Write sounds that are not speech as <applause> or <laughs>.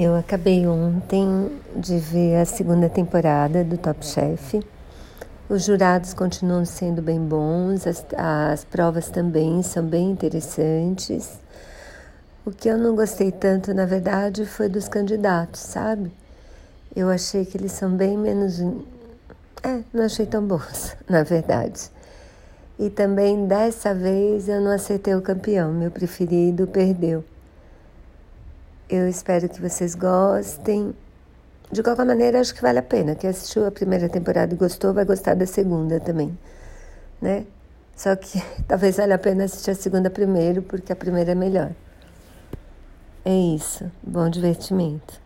Eu acabei ontem de ver a segunda temporada do Top Chef. Os jurados continuam sendo bem bons, as, as provas também são bem interessantes. O que eu não gostei tanto, na verdade, foi dos candidatos, sabe? Eu achei que eles são bem menos. É, não achei tão bons, <laughs> na verdade. E também dessa vez eu não acertei o campeão, meu preferido perdeu. Eu espero que vocês gostem. De qualquer maneira, acho que vale a pena. Quem assistiu a primeira temporada e gostou, vai gostar da segunda também, né? Só que <laughs> talvez valha a pena assistir a segunda primeiro, porque a primeira é melhor. É isso. Bom divertimento.